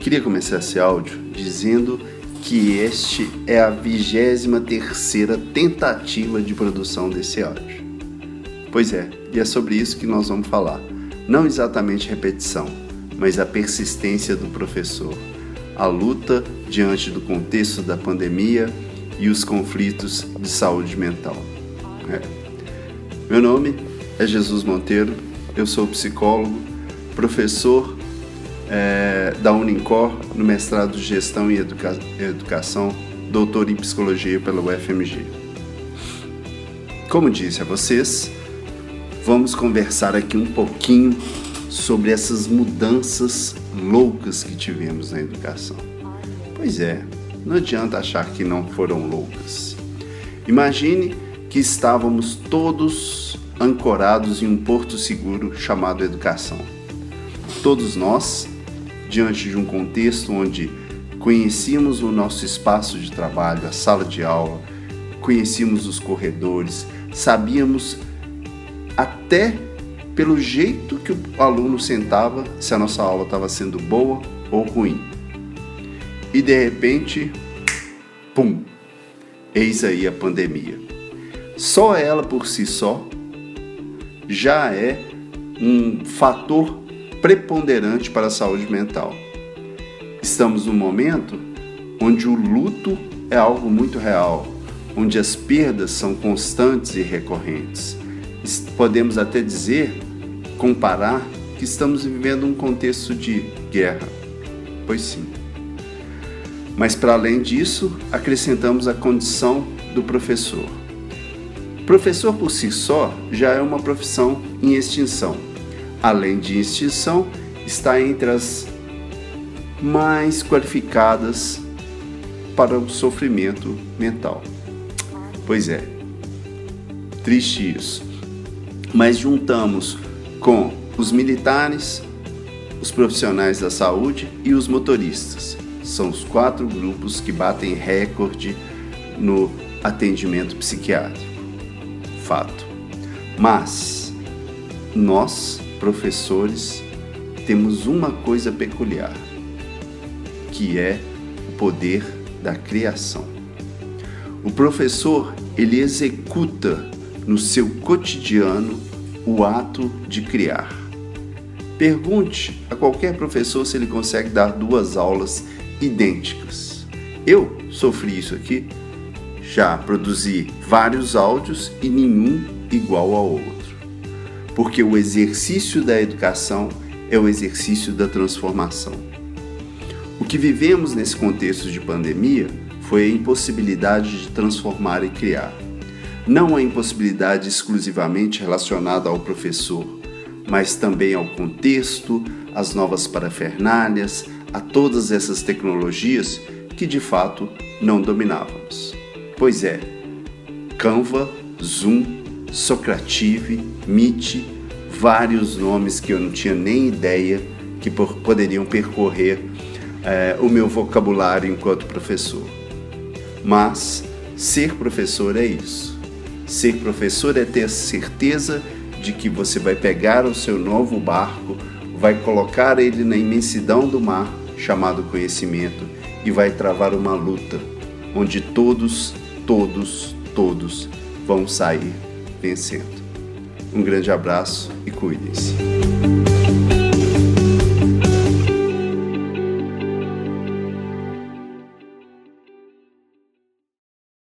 Queria começar esse áudio dizendo que este é a vigésima terceira tentativa de produção desse áudio. Pois é, e é sobre isso que nós vamos falar. Não exatamente repetição, mas a persistência do professor, a luta diante do contexto da pandemia e os conflitos de saúde mental. É. Meu nome é Jesus Monteiro, eu sou psicólogo, professor é, da Unincor no mestrado de Gestão e Educa Educação, doutor em Psicologia pela UFMG. Como disse a vocês, vamos conversar aqui um pouquinho sobre essas mudanças loucas que tivemos na educação. Pois é, não adianta achar que não foram loucas. Imagine que estávamos todos ancorados em um porto seguro chamado educação. Todos nós diante de um contexto onde conhecíamos o nosso espaço de trabalho, a sala de aula, conhecíamos os corredores, sabíamos até pelo jeito que o aluno sentava se a nossa aula estava sendo boa ou ruim. E de repente, pum, eis aí a pandemia. Só ela por si só já é um fator preponderante para a saúde mental. Estamos num momento onde o luto é algo muito real, onde as perdas são constantes e recorrentes. Podemos até dizer, comparar, que estamos vivendo um contexto de guerra. Pois sim. Mas para além disso, acrescentamos a condição do professor. Professor por si só já é uma profissão em extinção além de extinção, está entre as mais qualificadas para o sofrimento mental. Pois é, triste isso. Mas juntamos com os militares, os profissionais da saúde e os motoristas. São os quatro grupos que batem recorde no atendimento psiquiátrico. Fato. Mas nós professores, temos uma coisa peculiar, que é o poder da criação. O professor, ele executa no seu cotidiano o ato de criar. Pergunte a qualquer professor se ele consegue dar duas aulas idênticas. Eu sofri isso aqui, já produzi vários áudios e nenhum igual ao outro porque o exercício da educação é o exercício da transformação. O que vivemos nesse contexto de pandemia foi a impossibilidade de transformar e criar. Não a impossibilidade exclusivamente relacionada ao professor, mas também ao contexto, às novas parafernálias, a todas essas tecnologias que de fato não dominávamos. Pois é, Canva, Zoom, Socrative, Meet, vários nomes que eu não tinha nem ideia que poderiam percorrer é, o meu vocabulário enquanto professor. Mas ser professor é isso. Ser professor é ter a certeza de que você vai pegar o seu novo barco, vai colocar ele na imensidão do mar, chamado conhecimento, e vai travar uma luta onde todos, todos, todos vão sair vencendo. Um grande abraço e cuidem-se.